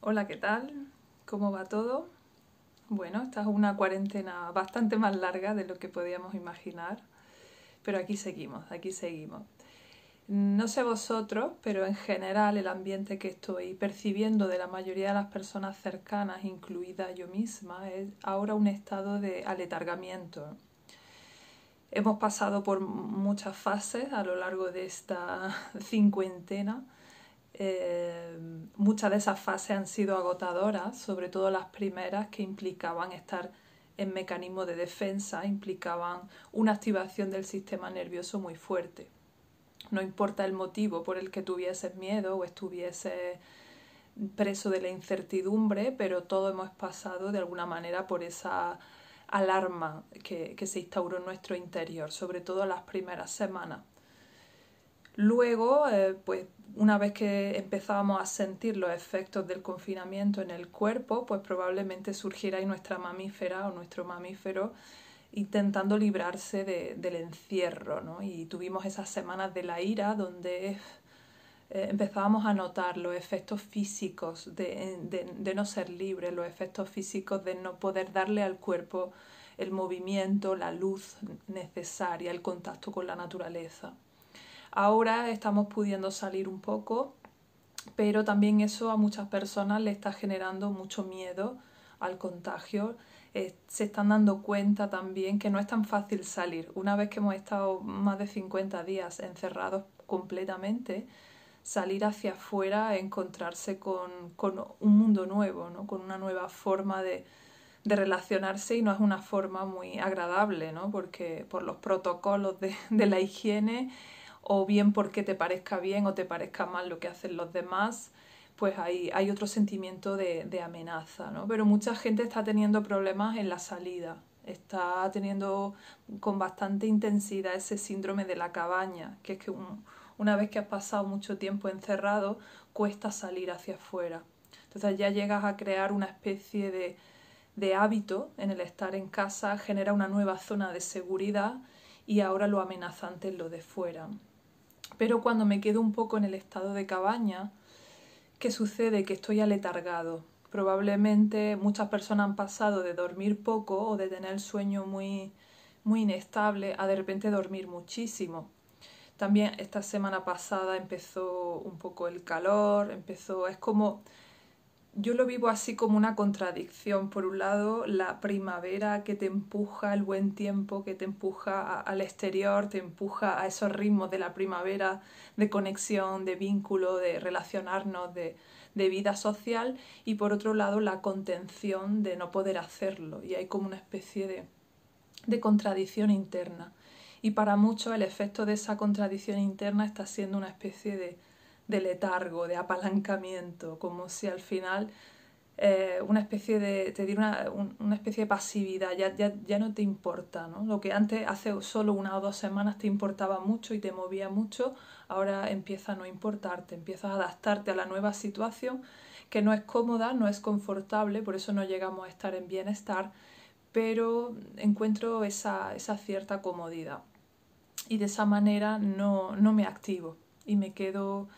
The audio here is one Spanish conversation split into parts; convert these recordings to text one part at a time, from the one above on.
Hola, ¿qué tal? ¿Cómo va todo? Bueno, esta es una cuarentena bastante más larga de lo que podíamos imaginar, pero aquí seguimos, aquí seguimos. No sé vosotros, pero en general el ambiente que estoy percibiendo de la mayoría de las personas cercanas, incluida yo misma, es ahora un estado de aletargamiento. Hemos pasado por muchas fases a lo largo de esta cincuentena eh, muchas de esas fases han sido agotadoras, sobre todo las primeras que implicaban estar en mecanismo de defensa, implicaban una activación del sistema nervioso muy fuerte. No importa el motivo por el que tuvieses miedo o estuvieses preso de la incertidumbre, pero todos hemos pasado de alguna manera por esa alarma que, que se instauró en nuestro interior, sobre todo las primeras semanas. Luego, eh, pues una vez que empezábamos a sentir los efectos del confinamiento en el cuerpo, pues probablemente surgiera ahí nuestra mamífera o nuestro mamífero intentando librarse del encierro, ¿no? Y tuvimos esas semanas de la ira donde eh, empezábamos a notar los efectos físicos de, de no ser libre, los efectos físicos de no poder darle al cuerpo el movimiento, la luz necesaria, el contacto con la naturaleza. Ahora estamos pudiendo salir un poco, pero también eso a muchas personas le está generando mucho miedo al contagio. Eh, se están dando cuenta también que no es tan fácil salir. Una vez que hemos estado más de 50 días encerrados completamente, salir hacia afuera, encontrarse con, un mundo nuevo, ¿no? con una nueva forma de, relacionarse y no es una forma muy agradable, ¿no? porque por los protocolos de, de la higiene o bien porque te parezca bien o te parezca mal lo que hacen los demás, pues hay, hay otro sentimiento de, amenaza, ¿no? Pero mucha gente está teniendo problemas en la salida, está teniendo con bastante intensidad ese síndrome de la cabaña, que es que una vez que has pasado mucho tiempo encerrado, cuesta salir hacia afuera. Entonces ya llegas a crear una especie de, de hábito en el estar en casa, genera una nueva zona de seguridad y ahora lo amenazante es lo de fuera. Pero cuando me quedo un poco en el estado de cabaña, ¿qué sucede? Que estoy aletargado. Probablemente muchas personas han pasado de dormir poco o de tener sueño muy, muy inestable a de repente dormir muchísimo. También esta semana pasada empezó un poco el calor, empezó, es como yo lo vivo así como una contradicción. Por un lado, la primavera que te empuja, el buen tiempo que te empuja al exterior, te empuja a esos ritmos de la primavera, de conexión, de vínculo, de relacionarnos, de, de vida social. Y por otro lado, la contención de no poder hacerlo. Y hay como una especie de, de contradicción interna. Y para muchos el efecto de esa contradicción interna está siendo una especie de de letargo, de apalancamiento, como si al final eh, una especie de, te diera una, especie de pasividad, ya, ya, ya, no te importa, ¿no? Lo que antes, hace solo una o dos semanas te importaba mucho y te movía mucho, ahora empieza a no importarte, empiezas a adaptarte a la nueva situación que no es cómoda, no es confortable, por eso no llegamos a estar en bienestar, pero encuentro esa, esa cierta comodidad. Y de esa manera no, no me activo y me quedo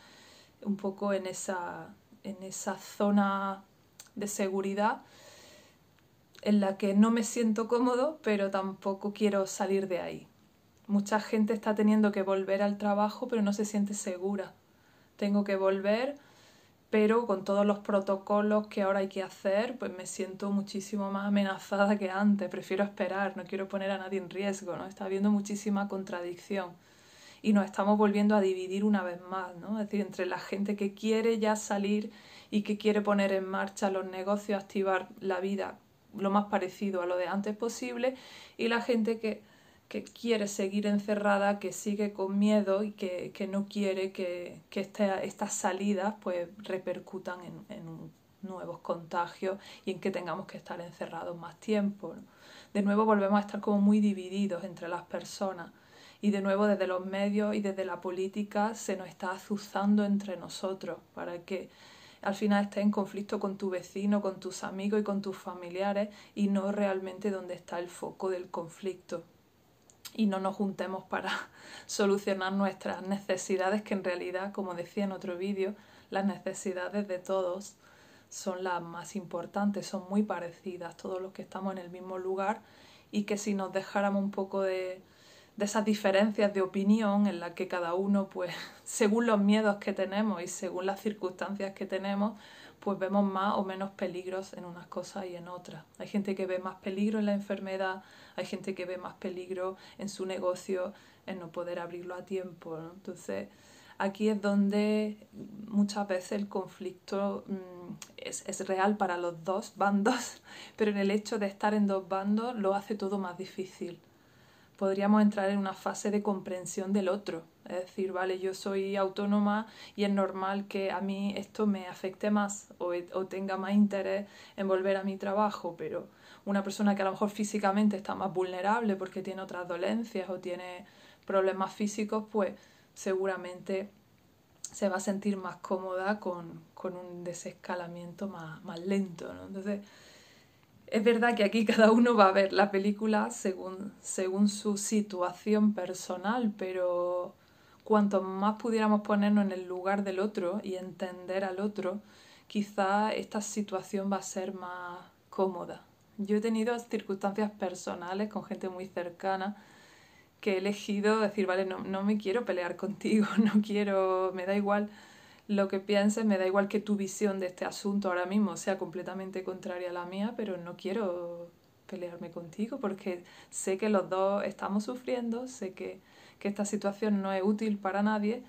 un poco en esa, en esa zona de seguridad en la que no me siento cómodo, pero tampoco quiero salir de ahí. Mucha gente está teniendo que volver al trabajo, pero no se siente segura. Tengo que volver, pero con todos los protocolos que ahora hay que hacer, pues me siento muchísimo más amenazada que antes. Prefiero esperar, no quiero poner a nadie en riesgo, ¿no? Está habiendo muchísima contradicción y nos estamos volviendo a dividir una vez más, ¿no? Es decir, entre la gente que quiere ya salir y que quiere poner en marcha los negocios, activar la vida lo más parecido a lo de antes posible y la gente que, que quiere seguir encerrada, que sigue con miedo y que, que no quiere que, que estas salidas pues repercutan en, en, nuevos contagios y en que tengamos que estar encerrados más tiempo. De nuevo volvemos a estar como muy divididos entre las personas y de nuevo desde los medios y desde la política se nos está azuzando entre nosotros para que al final estés en conflicto con tu vecino, con tus amigos y con tus familiares y no realmente donde está el foco del conflicto. Y no nos juntemos para solucionar nuestras necesidades, que en realidad, como decía en otro vídeo, las necesidades de todos son las más importantes, son muy parecidas, todos los que estamos en el mismo lugar y que si nos dejáramos un poco de, de esas diferencias de opinión en las que cada uno, pues, según los miedos que tenemos y según las circunstancias que tenemos, pues vemos más o menos peligros en unas cosas y en otras. Hay gente que ve más peligro en la enfermedad, hay gente que ve más peligro en su negocio, en no poder abrirlo a tiempo. Entonces, aquí es donde muchas veces el conflicto mm, es, es, real para los dos bandos, pero en el hecho de estar en dos bandos lo hace todo más difícil podríamos entrar en una fase de comprensión del otro. Es decir, vale, yo soy autónoma y es normal que a mí esto me afecte más o, o, tenga más interés en volver a mi trabajo, pero una persona que a lo mejor físicamente está más vulnerable porque tiene otras dolencias o tiene problemas físicos, pues seguramente se va a sentir más cómoda con, con un desescalamiento más, más lento. ¿no? Entonces, es verdad que aquí cada uno va a ver la película según, según su situación personal, pero cuanto más pudiéramos ponernos en el lugar del otro y entender al otro, quizá esta situación va a ser más cómoda. Yo he tenido circunstancias personales con gente muy cercana que he elegido decir, vale, no, no me quiero pelear contigo, no quiero, me da igual lo que pienses, me da igual que tu visión de este asunto ahora mismo sea completamente contraria a la mía, pero no quiero pelearme contigo porque sé que los dos estamos sufriendo, sé que, que esta situación no es útil para nadie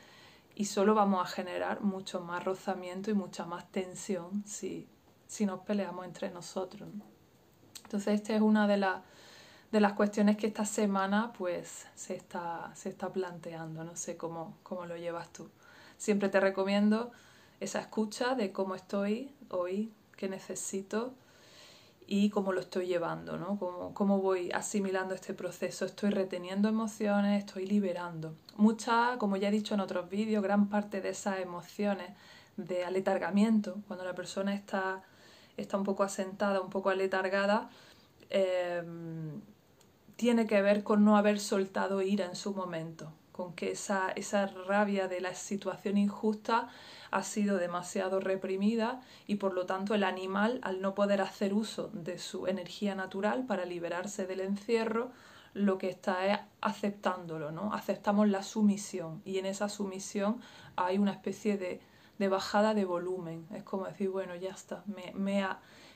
y solo vamos a generar mucho más rozamiento y mucha más tensión si, si nos peleamos entre nosotros. Entonces, esta es una de, las de las cuestiones que esta semana pues se está, se está planteando. No sé cómo, cómo lo llevas tú. Siempre te recomiendo esa escucha de cómo estoy hoy, qué necesito y cómo lo estoy llevando, ¿no? Cómo, cómo voy asimilando este proceso. Estoy reteniendo emociones, estoy liberando. Mucha, como ya he dicho en otros vídeos, gran parte de esas emociones de aletargamiento, cuando la persona está, está un poco asentada, un poco aletargada, eh, tiene que ver con no haber soltado ira en su momento con que esa, esa rabia de la situación injusta ha sido demasiado reprimida y por lo tanto el animal, al no poder hacer uso de su energía natural para liberarse del encierro, lo que está es aceptándolo, ¿no? Aceptamos la sumisión y en esa sumisión hay una especie de, de bajada de volumen. Es como decir, bueno, ya está, me, me,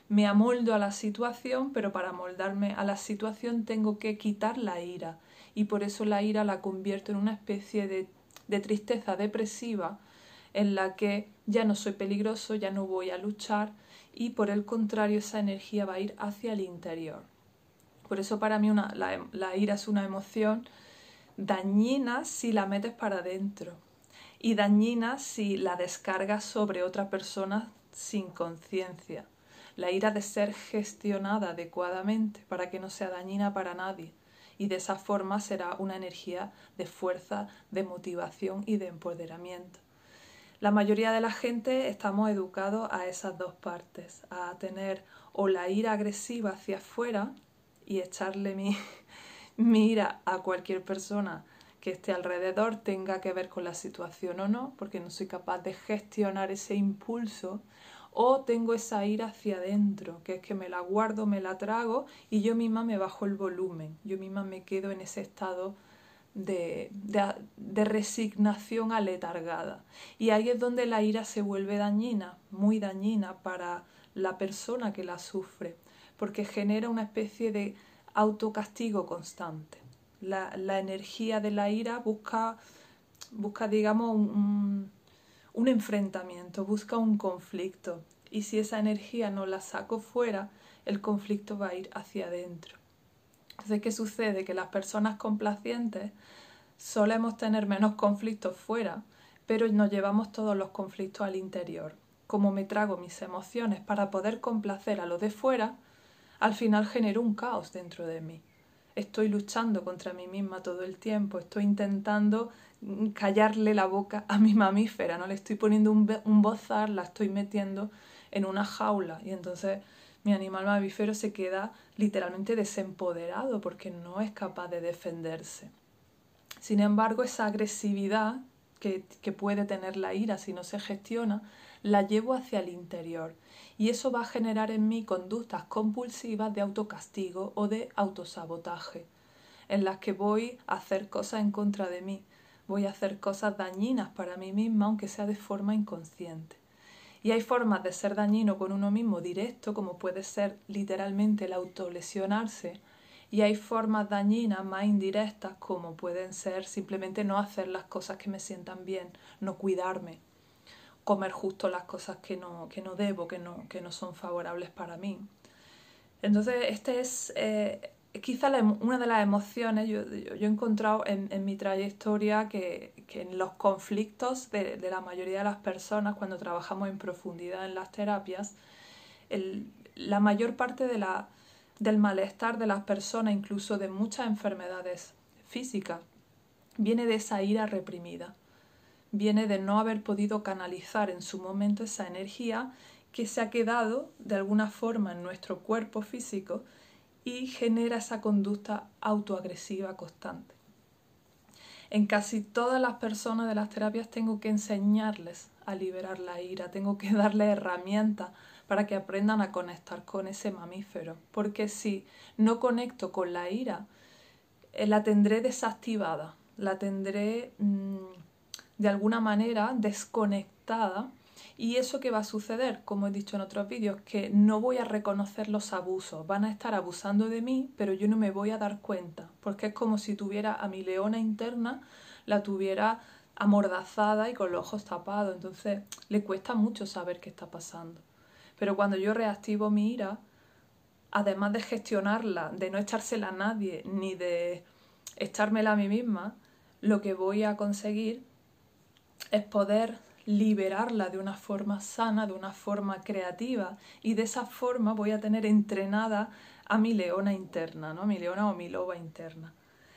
me amoldo a la situación, pero para amoldarme a la situación tengo que quitar la ira y por eso la ira la convierto en una especie de, de tristeza depresiva en la que ya no soy peligroso, ya no voy a luchar y por el contrario esa energía va a ir hacia el interior. Por eso para mí una, la, ira es una emoción dañina si la metes para adentro y dañina si la descargas sobre otra persona sin conciencia. La ira de ser gestionada adecuadamente para que no sea dañina para nadie y de esa forma será una energía de fuerza, de motivación y de empoderamiento. La mayoría de la gente estamos educados a esas dos partes, a tener o la ira agresiva hacia afuera y echarle mi, mi ira a cualquier persona que esté alrededor tenga que ver con la situación o no, porque no soy capaz de gestionar ese impulso o tengo esa ira hacia adentro, que es que me la guardo, me la trago y yo misma me bajo el volumen, yo misma me quedo en ese estado de, de, resignación aletargada. Y ahí es donde la ira se vuelve dañina, muy dañina para la persona que la sufre, porque genera una especie de autocastigo constante. La, la energía de la ira busca, busca digamos, un un enfrentamiento, busca un conflicto. Y si esa energía no la saco fuera, el conflicto va a ir hacia adentro. Entonces, ¿qué sucede? Que las personas complacientes solemos tener menos conflictos fuera, pero nos llevamos todos los conflictos al interior. Como me trago mis emociones para poder complacer a lo de fuera, al final genero un caos dentro de mí. Estoy luchando contra mí misma todo el tiempo, estoy intentando callarle la boca a mi mamífera, no le estoy poniendo un, bozar, la estoy metiendo en una jaula. Y entonces mi animal mamífero se queda literalmente desempoderado porque no es capaz de defenderse. Sin embargo, esa agresividad que, que puede tener la ira si no se gestiona, la llevo hacia el interior. Y eso va a generar en mí conductas compulsivas de autocastigo o de autosabotaje, en las que voy a hacer cosas en contra de mí, voy a hacer cosas dañinas para mí misma, aunque sea de forma inconsciente. Y hay formas de ser dañino con uno mismo directo, como puede ser literalmente el autolesionarse, y hay formas dañinas más indirectas, como pueden ser simplemente no hacer las cosas que me sientan bien, no cuidarme, comer justo las cosas que no, que no debo, que no, que no son favorables para mí. Entonces, este es eh, quizá una de las emociones, yo, he encontrado en, mi trayectoria que, en los conflictos de, la mayoría de las personas, cuando trabajamos en profundidad en las terapias, la mayor parte del malestar de las personas, incluso de muchas enfermedades físicas, viene de esa ira reprimida. Viene de no haber podido canalizar en su momento esa energía que se ha quedado de alguna forma en nuestro cuerpo físico y genera esa conducta autoagresiva constante. En casi todas las personas de las terapias tengo que enseñarles a liberar la ira, tengo que darles herramientas para que aprendan a conectar con ese mamífero, porque si no conecto con la ira, eh, la tendré desactivada, la tendré mm, de alguna manera desconectada y eso que va a suceder, como he dicho en otros vídeos, que no voy a reconocer los abusos, van a estar abusando de mí, pero yo no me voy a dar cuenta, porque es como si tuviera a mi leona interna, la tuviera amordazada y con los ojos tapados, entonces le cuesta mucho saber qué está pasando. Pero cuando yo reactivo mi ira, además de gestionarla, de no echársela a nadie, ni de echármela a mí misma, lo que voy a conseguir es poder liberarla de una forma sana, de una forma creativa y de esa forma voy a tener entrenada a mi leona interna, ¿no? mi leona o mi loba interna.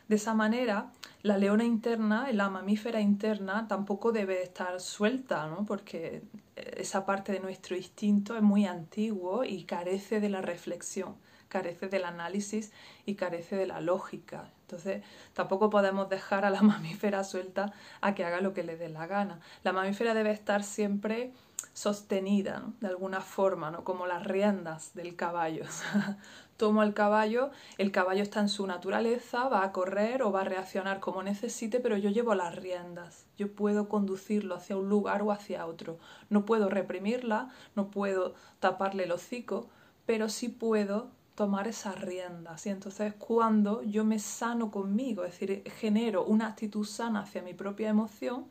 De esa manera, la leona interna, la mamífera interna, tampoco debe estar suelta, ¿no? porque esa parte de nuestro instinto es muy antiguo y carece de la reflexión carece del análisis y carece de la lógica. Entonces, tampoco podemos dejar a la mamífera suelta a que haga lo que le dé la gana. La mamífera debe estar siempre sostenida, de alguna forma, ¿no? como las riendas del caballo. Tomo el caballo, el caballo está en su naturaleza, va a correr o va a reaccionar como necesite, pero yo llevo las riendas. Yo puedo conducirlo hacia un lugar o hacia otro. No puedo reprimirla, no puedo taparle el hocico, pero sí puedo tomar esas riendas. Y entonces cuando yo me sano conmigo, es decir, genero una actitud sana hacia mi propia emoción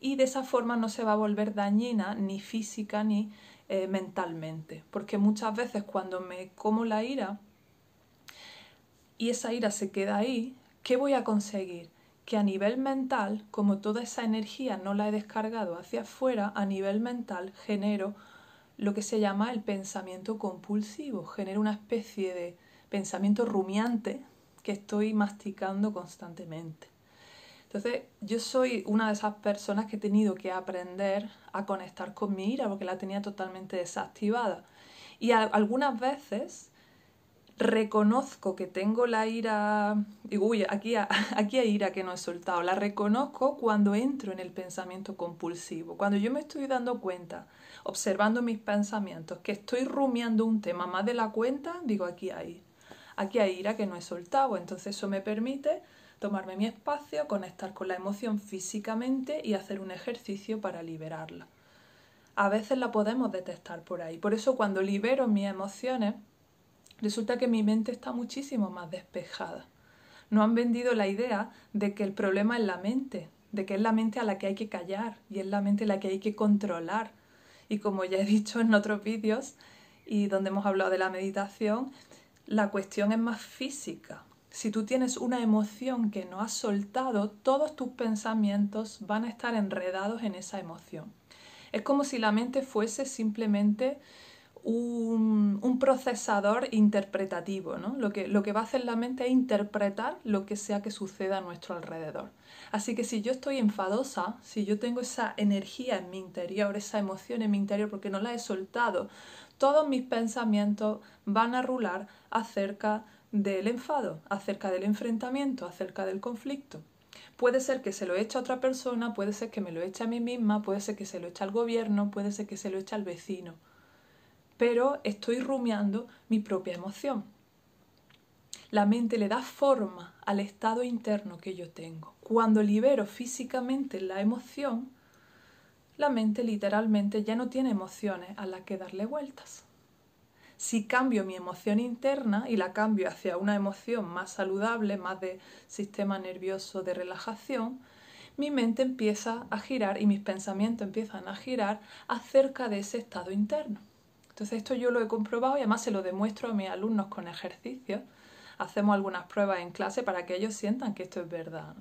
y de esa forma no se va a volver dañina ni física ni eh, mentalmente. Porque muchas veces cuando me como la ira y esa ira se queda ahí, ¿qué voy a conseguir? Que a nivel mental, como toda esa energía no la he descargado hacia afuera, a nivel mental genero lo que se llama el pensamiento compulsivo. Genera una especie de pensamiento rumiante que estoy masticando constantemente. Entonces, yo soy una de esas personas que he tenido que aprender a conectar con mi ira porque la tenía totalmente desactivada. Y algunas veces reconozco que tengo la ira, digo, uy, aquí, aquí hay ira que no he soltado, la reconozco cuando entro en el pensamiento compulsivo, cuando yo me estoy dando cuenta observando mis pensamientos, que estoy rumiando un tema más de la cuenta, digo, aquí hay, aquí hay ira que no he soltado. Entonces eso me permite tomarme mi espacio, conectar con la emoción físicamente y hacer un ejercicio para liberarla. A veces la podemos detectar por ahí. Por eso cuando libero mis emociones, resulta que mi mente está muchísimo más despejada. No han vendido la idea de que el problema es la mente, de que es la mente a la que hay que callar y es la mente a la que hay que controlar y como ya he dicho en otros vídeos y donde hemos hablado de la meditación, la cuestión es más física. Si tú tienes una emoción que no has soltado, todos tus pensamientos van a estar enredados en esa emoción. Es como si la mente fuese simplemente un, procesador interpretativo. ¿no? Lo, que, lo que va a hacer la mente es interpretar lo que sea que suceda a nuestro alrededor. Así que si yo estoy enfadosa, si yo tengo esa energía en mi interior, esa emoción en mi interior porque no la he soltado, todos mis pensamientos van a rular acerca del enfado, acerca del enfrentamiento, acerca del conflicto. puede ser que se lo eche a otra persona, puede ser que me lo eche a mí misma, puede ser que se lo eche al gobierno, puede ser que se lo eche al vecino. Pero estoy rumiando mi propia emoción. La mente le da forma al estado interno que yo tengo. Cuando libero físicamente la emoción, la mente literalmente ya no tiene emociones a las que darle vueltas. Si cambio mi emoción interna y la cambio hacia una emoción más saludable, más de sistema nervioso de relajación, mi mente empieza a girar y mis pensamientos empiezan a girar acerca de ese estado interno. Entonces esto yo lo he comprobado y además se lo demuestro a mis alumnos con ejercicios. Hacemos algunas pruebas en clase para que ellos sientan que esto es verdad.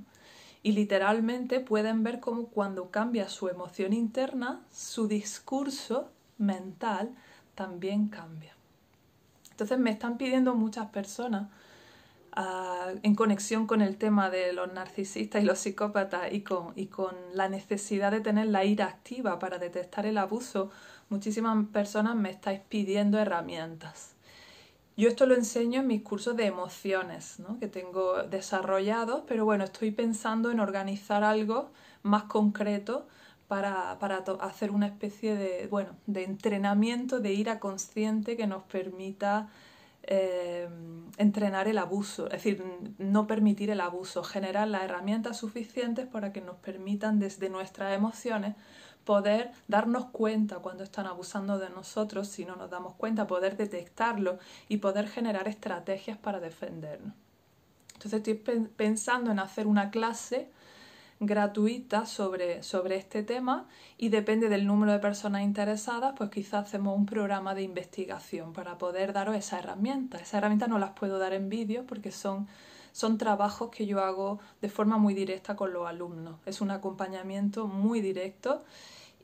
Y literalmente pueden ver cómo cuando cambia su emoción interna, su discurso mental también cambia. Entonces me están pidiendo muchas personas en conexión con el tema de los narcisistas y los psicópatas y con, y con la necesidad de tener la ira activa para detectar el abuso, muchísimas personas me estáis pidiendo herramientas. Yo esto lo enseño en mis cursos de emociones ¿no? que tengo desarrollados, pero bueno, estoy pensando en organizar algo más concreto para, hacer una especie de, bueno, de entrenamiento de ira consciente que nos permita eh, entrenar el abuso, es decir, no permitir el abuso, generar las herramientas suficientes para que nos permitan desde nuestras emociones poder darnos cuenta cuando están abusando de nosotros, si no nos damos cuenta, poder detectarlo y poder generar estrategias para defendernos. Entonces estoy pensando en hacer una clase gratuita sobre, sobre este tema y depende del número de personas interesadas, pues quizás hacemos un programa de investigación para poder daros esa herramienta. Esas herramientas no las puedo dar en vídeo porque son, son trabajos que yo hago de forma muy directa con los alumnos. Es un acompañamiento muy directo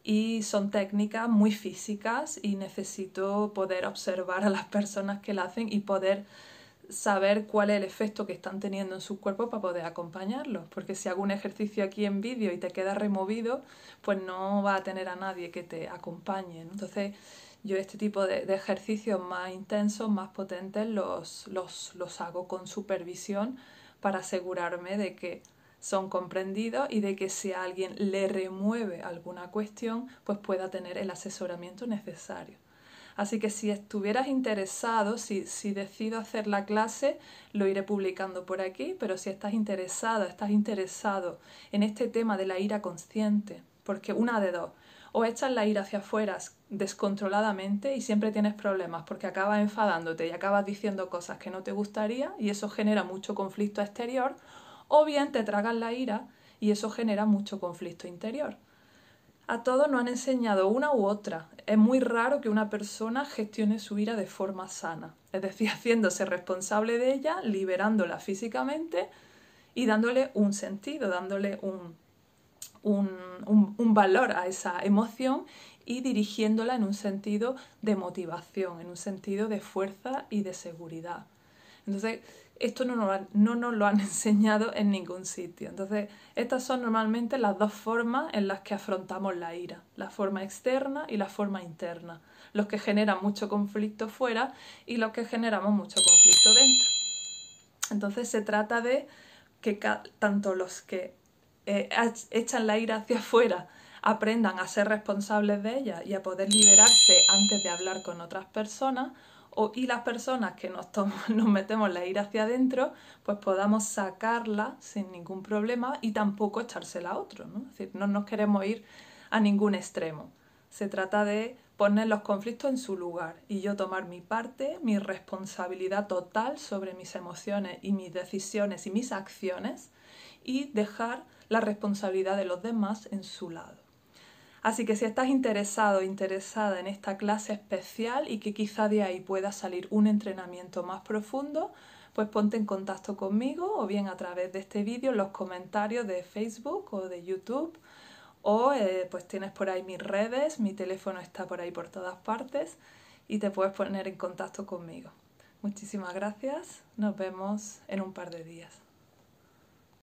y son técnicas muy físicas y necesito poder observar a las personas que la hacen y poder saber cuál es el efecto que están teniendo en su cuerpo para poder acompañarlos. Porque si hago un ejercicio aquí en vídeo y te queda removido, pues no va a tener a nadie que te acompañe. Entonces, yo este tipo de, ejercicios más intensos, más potentes, los, los, los hago con supervisión para asegurarme de que son comprendidos y de que si a alguien le remueve alguna cuestión, pues pueda tener el asesoramiento necesario. Así que si estuvieras interesado, si, si decido hacer la clase, lo iré publicando por aquí, pero si estás interesada, estás interesado en este tema de la ira consciente, porque una de dos, o echas la ira hacia afuera descontroladamente y siempre tienes problemas porque acabas enfadándote y acabas diciendo cosas que no te gustaría y eso genera mucho conflicto exterior, o bien te tragas la ira y eso genera mucho conflicto interior a todos nos han enseñado una u otra. Es muy raro que una persona gestione su ira de forma sana, es decir, haciéndose responsable de ella, liberándola físicamente y dándole un sentido, dándole un, un, valor a esa emoción y dirigiéndola en un sentido de motivación, en un sentido de fuerza y de seguridad. Entonces, esto no nos, lo han enseñado en ningún sitio. Entonces, estas son normalmente las dos formas en las que afrontamos la ira, la forma externa y la forma interna, los que generan mucho conflicto fuera y los que generamos mucho conflicto dentro. Entonces, se trata de que tanto los que eh, echan la ira hacia afuera aprendan a ser responsables de ella y a poder liberarse antes de hablar con otras personas, o, y las personas que nos, metemos la ira hacia adentro, pues podamos sacarla sin ningún problema y tampoco echársela a otro. ¿no? Es decir, no nos queremos ir a ningún extremo. Se trata de poner los conflictos en su lugar y yo tomar mi parte, mi responsabilidad total sobre mis emociones y mis decisiones y mis acciones y dejar la responsabilidad de los demás en su lado. Así que si estás interesado interesada en esta clase especial y que quizá de ahí pueda salir un entrenamiento más profundo, pues ponte en contacto conmigo o bien a través de este vídeo en los comentarios de Facebook o de YouTube o eh, pues tienes por ahí mis redes, mi teléfono está por ahí por todas partes y te puedes poner en contacto conmigo. Muchísimas gracias, nos vemos en un par de días.